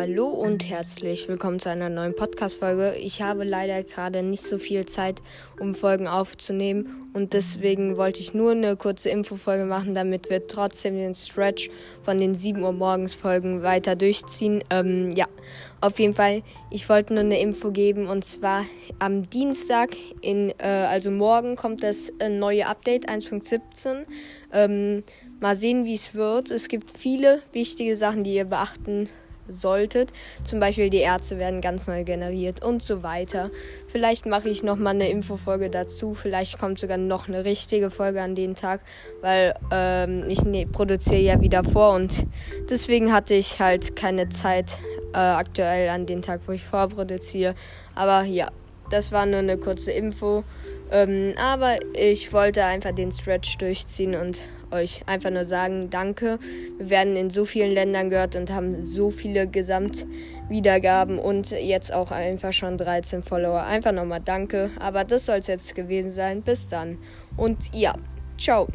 Hallo und herzlich willkommen zu einer neuen Podcast-Folge. Ich habe leider gerade nicht so viel Zeit, um Folgen aufzunehmen und deswegen wollte ich nur eine kurze Infofolge machen, damit wir trotzdem den Stretch von den 7 Uhr morgens Folgen weiter durchziehen. Ähm, ja, auf jeden Fall, ich wollte nur eine Info geben und zwar am Dienstag, in, äh, also morgen, kommt das äh, neue Update 1.17. Ähm, mal sehen, wie es wird. Es gibt viele wichtige Sachen, die ihr beachten solltet. Zum Beispiel die Ärzte werden ganz neu generiert und so weiter. Vielleicht mache ich nochmal eine Infofolge dazu. Vielleicht kommt sogar noch eine richtige Folge an den Tag, weil ähm, ich ne, produziere ja wieder vor und deswegen hatte ich halt keine Zeit äh, aktuell an den Tag, wo ich vorproduziere. Aber ja, das war nur eine kurze Info. Ähm, aber ich wollte einfach den Stretch durchziehen und euch einfach nur sagen, danke. Wir werden in so vielen Ländern gehört und haben so viele Gesamtwiedergaben und jetzt auch einfach schon 13 Follower. Einfach nochmal danke. Aber das soll es jetzt gewesen sein. Bis dann. Und ja, ciao.